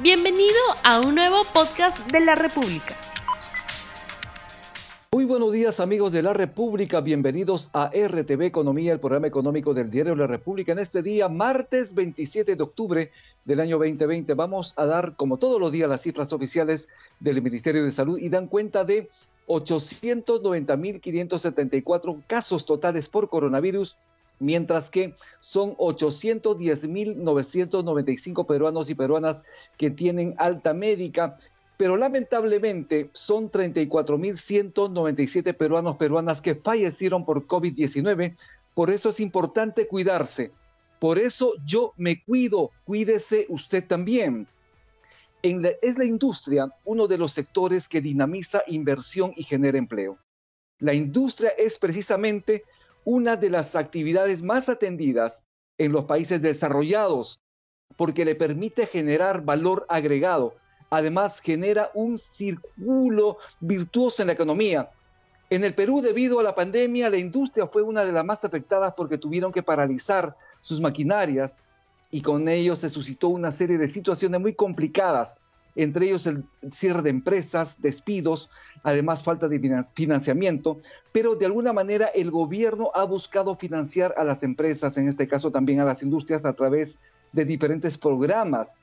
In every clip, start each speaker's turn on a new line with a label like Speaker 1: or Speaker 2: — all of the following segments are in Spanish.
Speaker 1: Bienvenido a un nuevo podcast de la República.
Speaker 2: Muy buenos días amigos de la República, bienvenidos a RTV Economía, el programa económico del diario La República. En este día, martes 27 de octubre del año 2020, vamos a dar, como todos los días, las cifras oficiales del Ministerio de Salud y dan cuenta de 890.574 casos totales por coronavirus mientras que son 810.995 peruanos y peruanas que tienen alta médica, pero lamentablemente son 34.197 peruanos peruanas que fallecieron por COVID-19. Por eso es importante cuidarse. Por eso yo me cuido, cuídese usted también. es la industria uno de los sectores que dinamiza inversión y genera empleo. La industria es precisamente una de las actividades más atendidas en los países desarrollados porque le permite generar valor agregado. Además, genera un círculo virtuoso en la economía. En el Perú, debido a la pandemia, la industria fue una de las más afectadas porque tuvieron que paralizar sus maquinarias y con ello se suscitó una serie de situaciones muy complicadas entre ellos el cierre de empresas, despidos, además falta de financiamiento, pero de alguna manera el gobierno ha buscado financiar a las empresas, en este caso también a las industrias, a través de diferentes programas.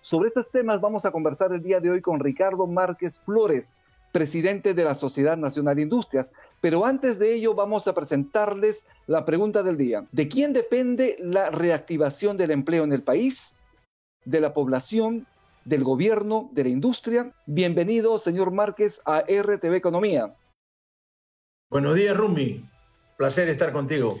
Speaker 2: Sobre estos temas vamos a conversar el día de hoy con Ricardo Márquez Flores, presidente de la Sociedad Nacional de Industrias. Pero antes de ello vamos a presentarles la pregunta del día. ¿De quién depende la reactivación del empleo en el país? ¿De la población? Del gobierno, de la industria. Bienvenido, señor Márquez, a RTV Economía.
Speaker 3: Buenos días, Rumi. Placer estar contigo.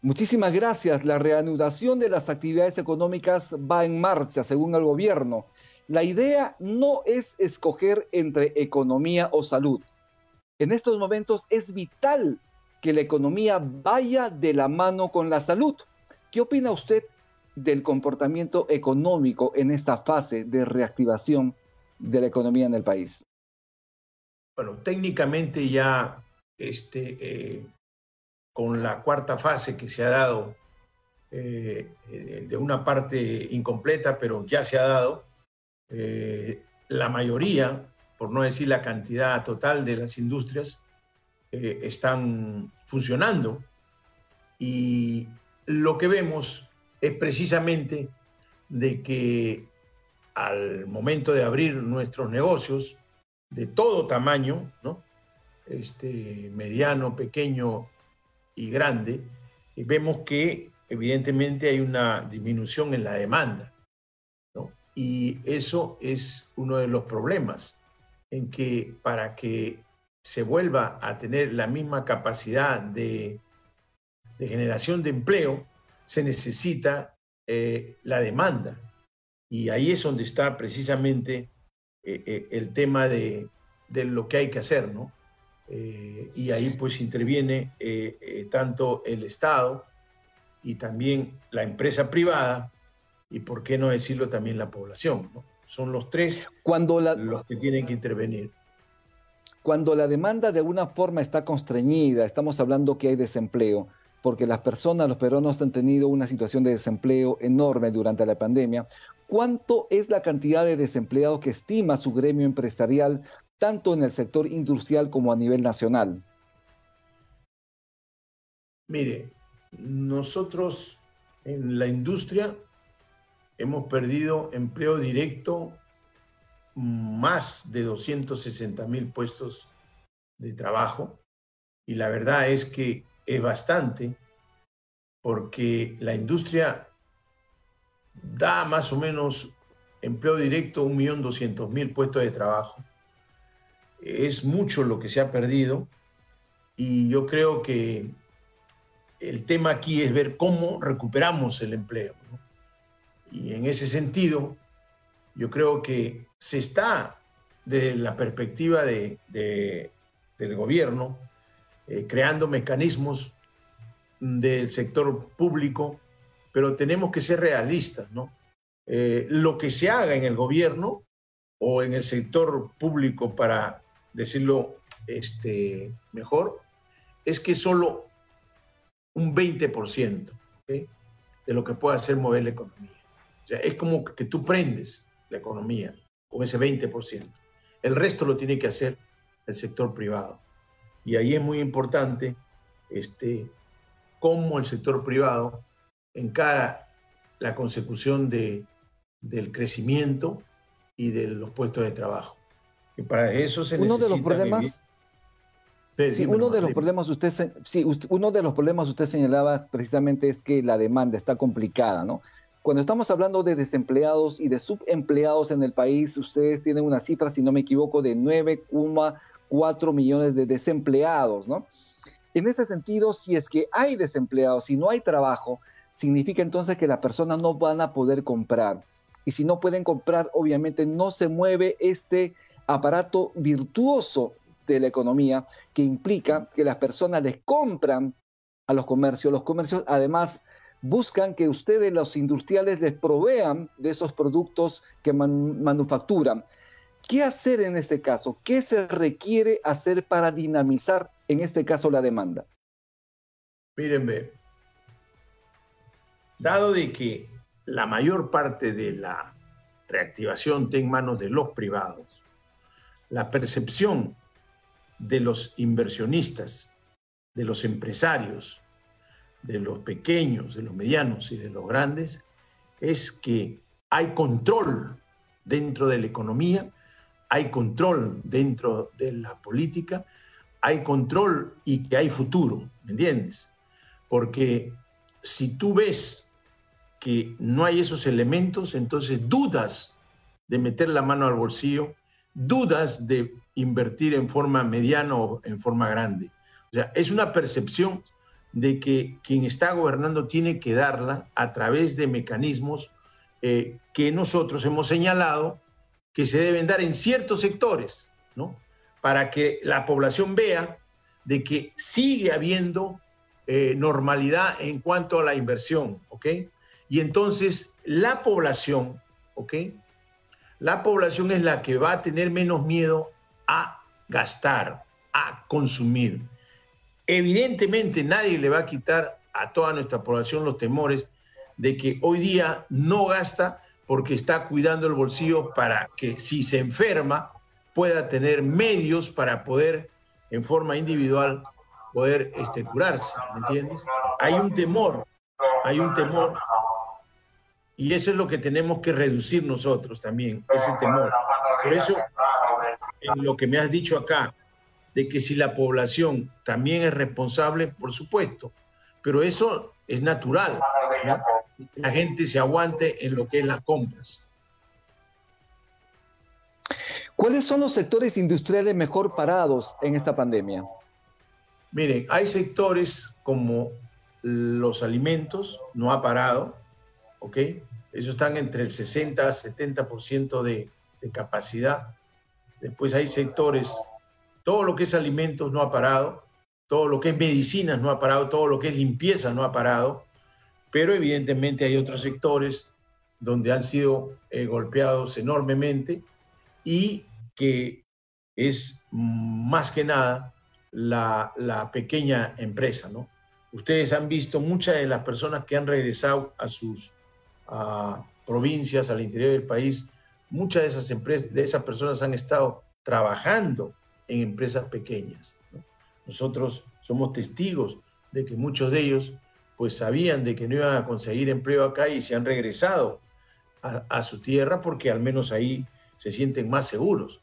Speaker 2: Muchísimas gracias. La reanudación de las actividades económicas va en marcha, según el gobierno. La idea no es escoger entre economía o salud. En estos momentos es vital que la economía vaya de la mano con la salud. ¿Qué opina usted del comportamiento económico en esta fase de reactivación de la economía en el país?
Speaker 3: Bueno, técnicamente ya este, eh, con la cuarta fase que se ha dado, eh, eh, de una parte incompleta, pero ya se ha dado, la mayoría, por no decir la cantidad total de las industrias, están funcionando y lo que vemos es precisamente de que al momento de abrir nuestros negocios de todo tamaño, ¿no? este, mediano, pequeño y grande, eh, vemos que evidentemente hay una disminución en la demanda. ¿no? Y eso es uno de los problemas, en que para que se vuelva a tener la misma capacidad de, de generación de empleo, se necesita eh, la demanda. Y ahí es donde está precisamente eh, eh, el tema de, lo que hay que hacer, ¿no? y ahí pues interviene tanto el Estado y también la empresa privada y, por qué no decirlo, también la población, ¿no? Son los tres
Speaker 2: Cuando
Speaker 3: los que tienen que intervenir
Speaker 2: cuando la demanda de alguna forma está constreñida, estamos hablando que hay desempleo, porque las personas, los peruanos han tenido una situación de desempleo enorme durante la pandemia. ¿Cuánto es la cantidad de desempleados que estima su gremio empresarial, tanto en el sector industrial como a nivel nacional?
Speaker 3: Mire, nosotros en la industria hemos perdido empleo directo más de 260 mil puestos de trabajo y la verdad es que es bastante porque la industria da más o menos empleo directo 1.200.000 puestos de trabajo. Es mucho lo que se ha perdido y yo creo que el tema aquí es ver cómo recuperamos el empleo. Y en ese sentido, yo creo que se está, desde la perspectiva de, del gobierno, eh, creando mecanismos del sector público, pero tenemos que ser realistas, ¿no? Eh, lo que se haga en el gobierno o en el sector público, para decirlo este, mejor, es que solo un 20% de lo que puede hacer mover la economía. O sea, es como que tú prendes la economía, con ese 20%. El resto lo tiene que hacer el sector privado. Y ahí es muy importante este, cómo el sector privado encara la consecución de, del crecimiento y de los puestos de trabajo. Y para eso se
Speaker 2: uno de los problemas sí, uno de los problemas usted sí, uno de los problemas usted señalaba precisamente es que la demanda está complicada, ¿no? Cuando estamos hablando de desempleados y de subempleados en el país, ustedes tienen una cifra, si no me equivoco, de 9,4 millones de desempleados, ¿no? En ese sentido, si es que hay desempleados, si no hay trabajo, significa entonces que las personas no van a poder comprar. Y si no pueden comprar, obviamente no se mueve este aparato virtuoso de la economía que implica que las personas les compran a los comercios. Los comercios además buscan que ustedes, los industriales, les provean de esos productos que manufacturan. ¿Qué hacer en este caso? ¿Qué se requiere hacer para dinamizar, en este caso, la demanda?
Speaker 3: Mírenme, dado de que la mayor parte de la reactivación está en manos de los privados, la percepción de los inversionistas, de los empresarios, de los pequeños, de los medianos y de los grandes, es que hay control dentro de la economía, hay control dentro de la política, hay control y que hay futuro, ¿me entiendes? Porque si tú ves que no hay esos elementos, entonces dudas de meter la mano al bolsillo, dudas de invertir en forma mediana o en forma grande. O sea, es una percepción de que quien está gobernando tiene que darla a través de mecanismos eh, que nosotros hemos señalado que se deben dar en ciertos sectores, ¿no? Para que la población vea de que sigue habiendo eh, normalidad en cuanto a la inversión, ¿ok? Y entonces la población, ¿ok? La población es la que va a tener menos miedo a gastar, a consumir. Evidentemente nadie le va a quitar a toda nuestra población los temores de que hoy día no gasta porque está cuidando el bolsillo para que si se enferma pueda tener medios para poder en forma individual poder este, curarse, ¿me entiendes? Hay un temor, hay un temor y eso es lo que tenemos que reducir nosotros también, ese temor. Por eso en lo que me has dicho acá, de que si la población también es responsable, por supuesto, pero eso es natural, la gente se aguante en lo que es las compras.
Speaker 2: ¿Cuáles son los sectores industriales mejor parados en esta pandemia?
Speaker 3: Miren, hay sectores como los alimentos, no ha parado, ¿ok? Esos están entre el 60 a 70% de, de capacidad. Después hay sectores, todo lo que es alimentos no ha parado, todo lo que es medicinas no ha parado, todo lo que es limpieza no ha parado, pero evidentemente hay otros sectores donde han sido eh, golpeados enormemente y que es más que nada la, pequeña empresa, ¿no? Ustedes han visto muchas de las personas que han regresado a sus provincias, al interior del país, muchas de esas empresas, de esas personas han estado trabajando en empresas pequeñas. Nosotros somos testigos de que muchos de ellos pues sabían de que no iban a conseguir empleo acá y se han regresado a, su tierra porque al menos ahí se sienten más seguros.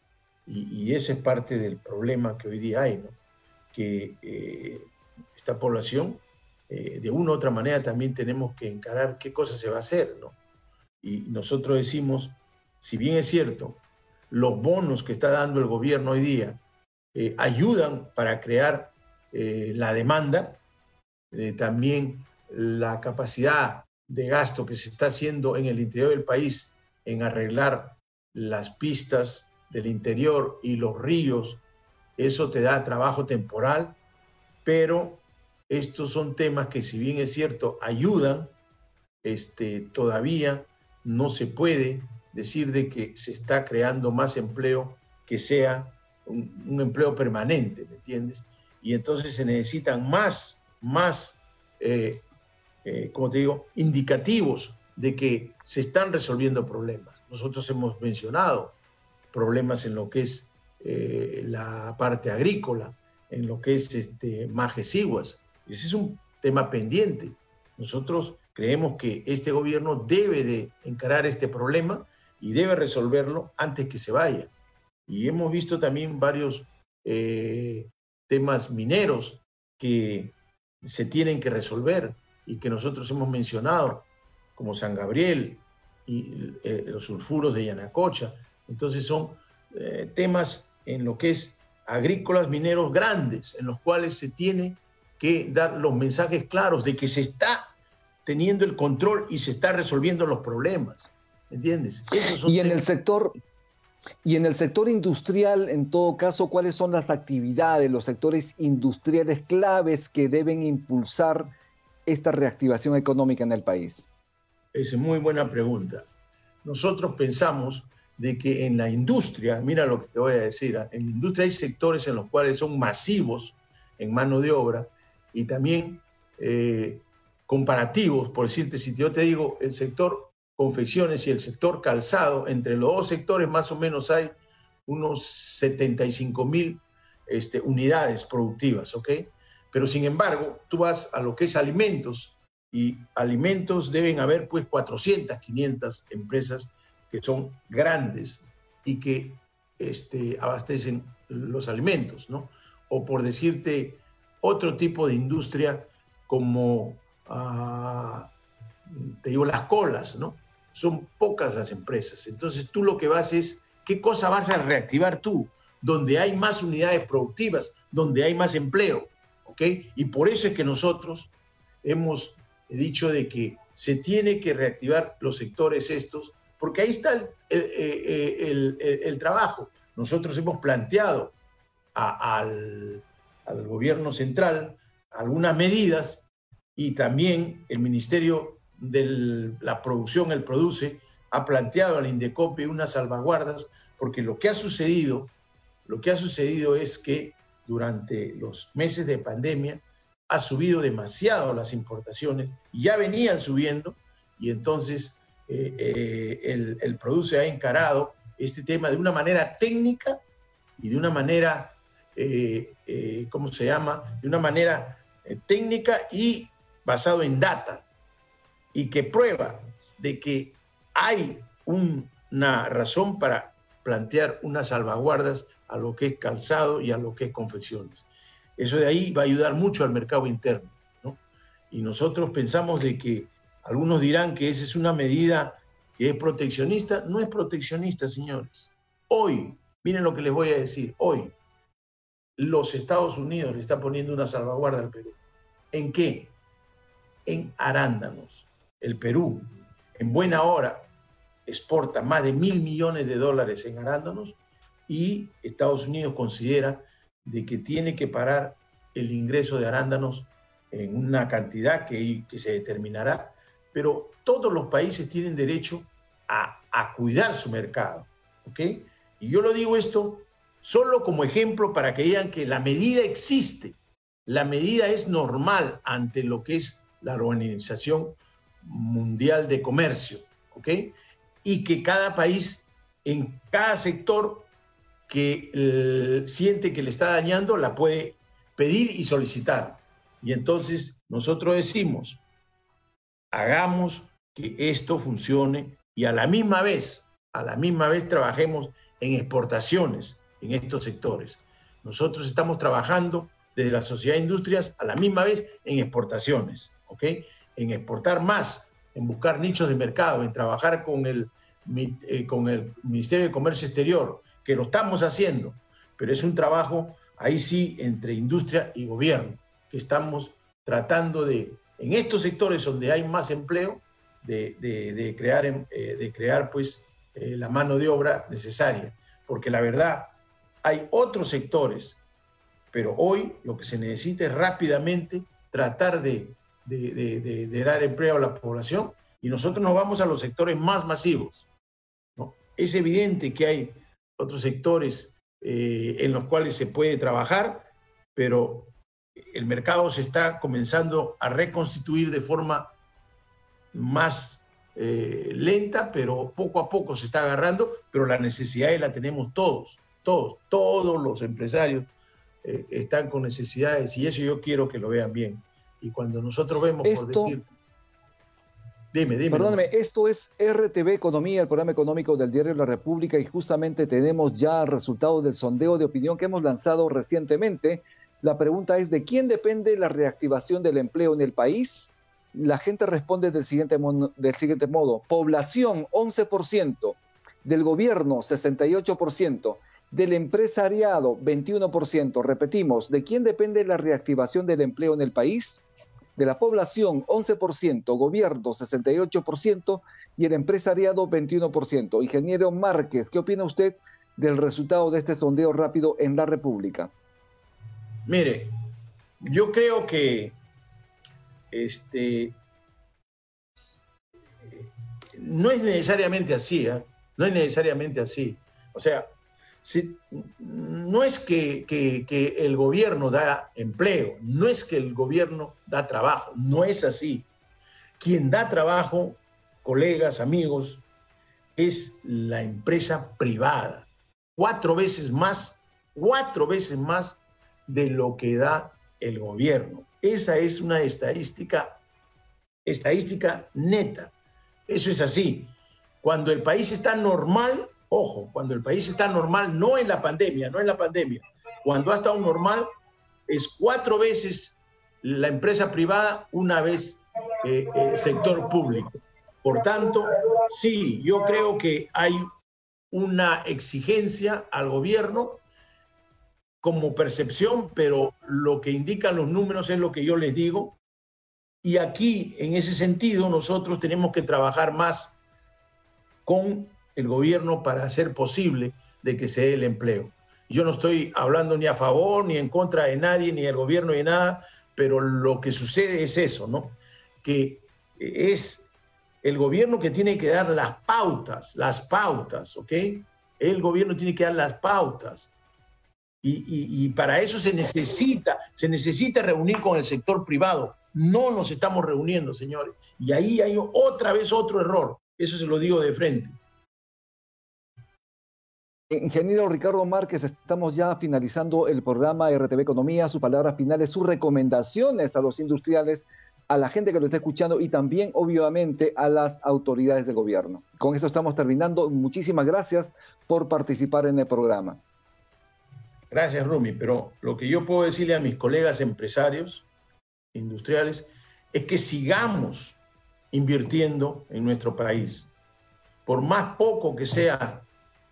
Speaker 3: Y, ese es parte del problema que hoy día hay, ¿no? que eh, esta población eh, de una u otra manera también tenemos que encarar qué cosa se va a hacer. ¿no? Y nosotros decimos, si bien es cierto, los bonos que está dando el gobierno hoy día eh, ayudan para crear eh, la demanda, eh, también la capacidad de gasto que se está haciendo en el interior del país en arreglar las pistas del interior y los ríos, eso te da trabajo temporal, pero estos son temas que si bien es cierto ayudan, este, todavía no se puede decir de que se está creando más empleo que sea un, empleo permanente, ¿me entiendes? Y entonces se necesitan más, más, eh, eh, como te digo, indicativos de que se están resolviendo problemas. nosotros hemos mencionado problemas en lo que es eh, la parte agrícola, en lo que es este, Majes Ese es un tema pendiente. Nosotros creemos que este gobierno debe de encarar este problema y debe resolverlo antes que se vaya. Y hemos visto también varios eh, temas mineros que se tienen que resolver y que nosotros hemos mencionado, como San Gabriel y eh, los sulfuros de Yanacocha. Entonces son eh, temas en lo que es agrícolas mineros grandes, en los cuales se tiene que dar los mensajes claros de que se está teniendo el control y se está resolviendo los problemas. ¿Entiendes?
Speaker 2: y en el sector y en el sector industrial, en todo caso, ¿cuáles son las actividades, los sectores industriales claves que deben impulsar esta reactivación económica en el país?
Speaker 3: Es muy buena pregunta. Nosotros pensamos de que en la industria, mira lo que te voy a decir, ¿ah? en la industria hay sectores en los cuales son masivos en mano de obra y también eh, comparativos, por decirte, si yo te digo el sector confecciones y el sector calzado, entre los dos sectores más o menos hay unos 75 mil este, unidades productivas, ¿ok? Pero sin embargo, tú vas a lo que es alimentos y alimentos deben haber pues 400, 500 empresas que son grandes y que este, abastecen los alimentos, ¿no? O por decirte, otro tipo de industria como, ah, te digo, las colas, ¿no? Son pocas las empresas. Entonces tú lo que vas es, ¿qué cosa vas a reactivar tú? Donde hay más unidades productivas, donde hay más empleo, ¿ok? Y por eso es que nosotros hemos dicho de que se tiene que reactivar los sectores estos porque ahí está el, trabajo. Nosotros hemos planteado al, gobierno central algunas medidas y también el Ministerio de la Producción, el Produce, ha planteado al Indecopi unas salvaguardas, porque lo que ha sucedido, lo que ha sucedido es que durante los meses de pandemia ha subido demasiado las importaciones ya venían subiendo y entonces eh, eh, el, Produce ha encarado este tema de una manera técnica y de una manera, eh, ¿cómo se llama? De una manera técnica y basado en data y que prueba de que hay una razón para plantear unas salvaguardas a lo que es calzado y a lo que es confecciones. Eso de ahí va a ayudar mucho al mercado interno. ¿no? Y nosotros pensamos de que algunos dirán que esa es una medida que es proteccionista. No es proteccionista, señores. Hoy, miren lo que les voy a decir, hoy los Estados Unidos le están poniendo una salvaguarda al Perú. ¿En qué? En arándanos. El Perú, en buena hora, exporta más de mil millones de dólares en arándanos y Estados Unidos considera de que tiene que parar el ingreso de arándanos en una cantidad que, que se determinará pero todos los países tienen derecho a, cuidar su mercado. ¿ok? Y yo lo digo esto solo como ejemplo para que vean que la medida existe, la medida es normal ante lo que es la Organización Mundial de Comercio, ¿ok? Y que cada país, en cada sector que eh, siente que le está dañando, la puede pedir y solicitar. Y entonces nosotros decimos, hagamos que esto funcione y a la misma vez, a la misma vez trabajemos en exportaciones en estos sectores. Nosotros estamos trabajando desde la sociedad de industrias a la misma vez en exportaciones, ¿ok? En exportar más, en buscar nichos de mercado, en trabajar con el, eh, con el Ministerio de Comercio Exterior, que lo estamos haciendo, pero es un trabajo ahí sí entre industria y gobierno, que estamos tratando de en estos sectores donde hay más empleo, de, crear, em, eh, de crear pues, eh, la mano de obra necesaria. Porque la verdad, hay otros sectores, pero hoy lo que se necesita es rápidamente tratar de, dar empleo a la población y nosotros nos vamos a los sectores más masivos. ¿no? Es evidente que hay otros sectores eh, en los cuales se puede trabajar, pero el mercado se está comenzando a reconstituir de forma más eh, lenta, pero poco a poco se está agarrando, pero la necesidad la tenemos todos, todos, todos los empresarios eh, están con necesidades y eso yo quiero que lo vean bien. Y cuando nosotros vemos, por decir...
Speaker 2: Dime, dime. Perdóname, esto es RTV Economía, el programa económico del Diario la República, y justamente tenemos ya resultados del sondeo de opinión que hemos lanzado recientemente. La pregunta es, ¿de quién depende la reactivación del empleo en el país? La gente responde del siguiente, del siguiente modo. Población, 11%. Del gobierno, 68% del empresariado, 21%. Repetimos, ¿de quién depende la reactivación del empleo en el país? De la población, 11%, gobierno, 68% y el empresariado, 21%. Ingeniero Márquez, ¿qué opina usted del resultado de este sondeo rápido en la República?
Speaker 3: Mire, yo creo que este, no es necesariamente así, ¿eh? no es necesariamente así. O sea, no es que, el gobierno da empleo, no es que el gobierno da trabajo, no es así. Quien da trabajo, colegas, amigos, es la empresa privada. Cuatro veces más, cuatro veces más de lo que da el gobierno. Esa es una estadística, estadística neta. Eso es así. Cuando el país está normal, Ojo, cuando el país está normal, no en la pandemia, no en la pandemia, cuando ha estado normal, es cuatro veces la empresa privada, una vez eh, sector público. Por tanto, sí, yo creo que hay una exigencia al gobierno como percepción, pero lo que indican los números es lo que yo les digo. Y aquí, en ese sentido, nosotros tenemos que trabajar más con el gobierno para hacer posible de que se dé el empleo. Yo no estoy hablando ni a favor ni en contra de nadie, ni del gobierno ni nada, pero lo que sucede es eso, ¿no? Que es el gobierno que tiene que dar las pautas, las pautas, ¿ok? El gobierno tiene que dar las pautas. Y, y, para eso se necesita, se necesita reunir con el sector privado. No nos estamos reuniendo, señores. Y ahí hay otra vez otro error. Eso se lo digo de frente.
Speaker 2: Ingeniero Ricardo Márquez, estamos ya finalizando el programa RTV Economía, sus palabras finales, sus recomendaciones a los industriales, a la gente que lo está escuchando y también, obviamente, a las autoridades de gobierno. Con eso estamos terminando. Muchísimas gracias por participar en el programa.
Speaker 3: Gracias, Rumi. Pero lo que yo puedo decirle a mis colegas empresarios, industriales, es que sigamos invirtiendo en nuestro país. Por más poco que sea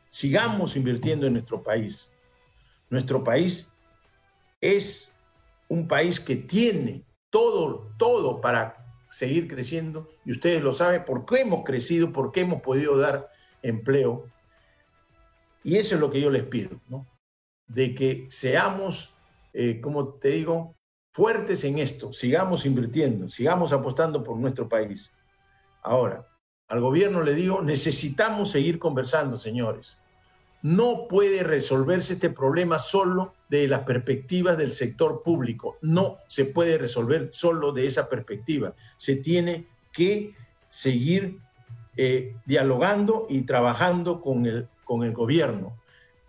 Speaker 3: sigamos invirtiendo en nuestro país. Nuestro país es un país que tiene todo, todo para seguir creciendo y ustedes lo saben porque hemos crecido, porque hemos podido dar empleo. Y eso es lo que yo les pido, ¿no? De que seamos, eh, como te digo, fuertes en esto, sigamos invirtiendo, sigamos apostando por nuestro país. Ahora, al gobierno le digo, necesitamos seguir conversando, señores. No puede resolverse este problema solo de las perspectivas del sector público. No se puede resolver solo de esa perspectiva. Se tiene que seguir eh, dialogando y trabajando con el, con el gobierno.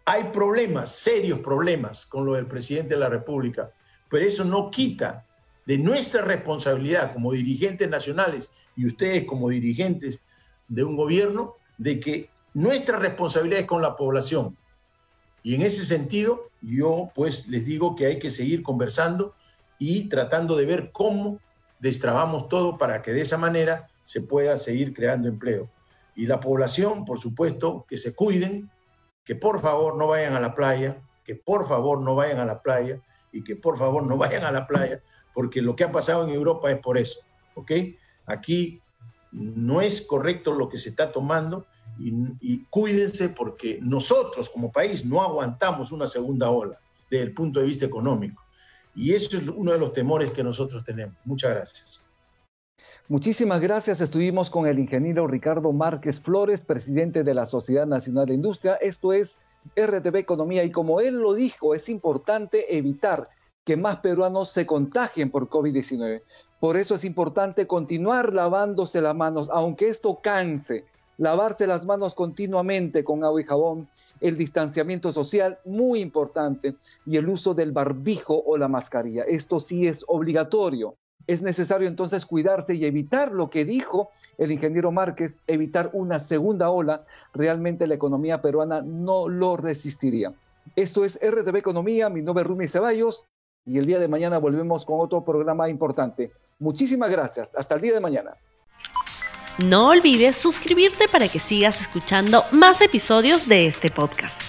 Speaker 3: Hay problemas, serios problemas con lo del presidente de la República, pero eso no quita de nuestra responsabilidad como dirigentes nacionales y ustedes como dirigentes de un gobierno, de que nuestra responsabilidad es con la población. Y en ese sentido, yo pues les digo que hay que seguir conversando y tratando de ver cómo destrabamos todo para que de esa manera se pueda seguir creando empleo. Y la población, por supuesto, que se cuiden, que por favor no vayan a la playa, que por favor no vayan a la playa y que por favor no vayan a la playa, porque lo que ha pasado en Europa es por eso, ¿ok? Aquí no es correcto lo que se está tomando y, cuídense porque nosotros como país no aguantamos una segunda ola desde el punto de vista económico. Y eso es uno de los temores que nosotros tenemos. Muchas gracias.
Speaker 2: Muchísimas gracias. Estuvimos con el ingeniero Ricardo Márquez Flores, presidente de la Sociedad Nacional de Industria. Esto es RTV Economía y como él lo dijo, es importante evitar que más peruanos se contagien por COVID-19. Por eso es importante continuar lavándose las manos, aunque esto canse, lavarse las manos continuamente con agua y jabón, el distanciamiento social, muy importante, y el uso del barbijo o la mascarilla. Esto sí es obligatorio. Es necesario entonces cuidarse y evitar lo que dijo el ingeniero Márquez, evitar una segunda ola. Realmente la economía peruana no lo resistiría. Esto es RTV Economía, mi nombre es Rumi Ceballos y el día de mañana volvemos con otro programa importante. Muchísimas gracias. Hasta el día de mañana.
Speaker 1: No olvides suscribirte para que sigas escuchando más episodios de este podcast.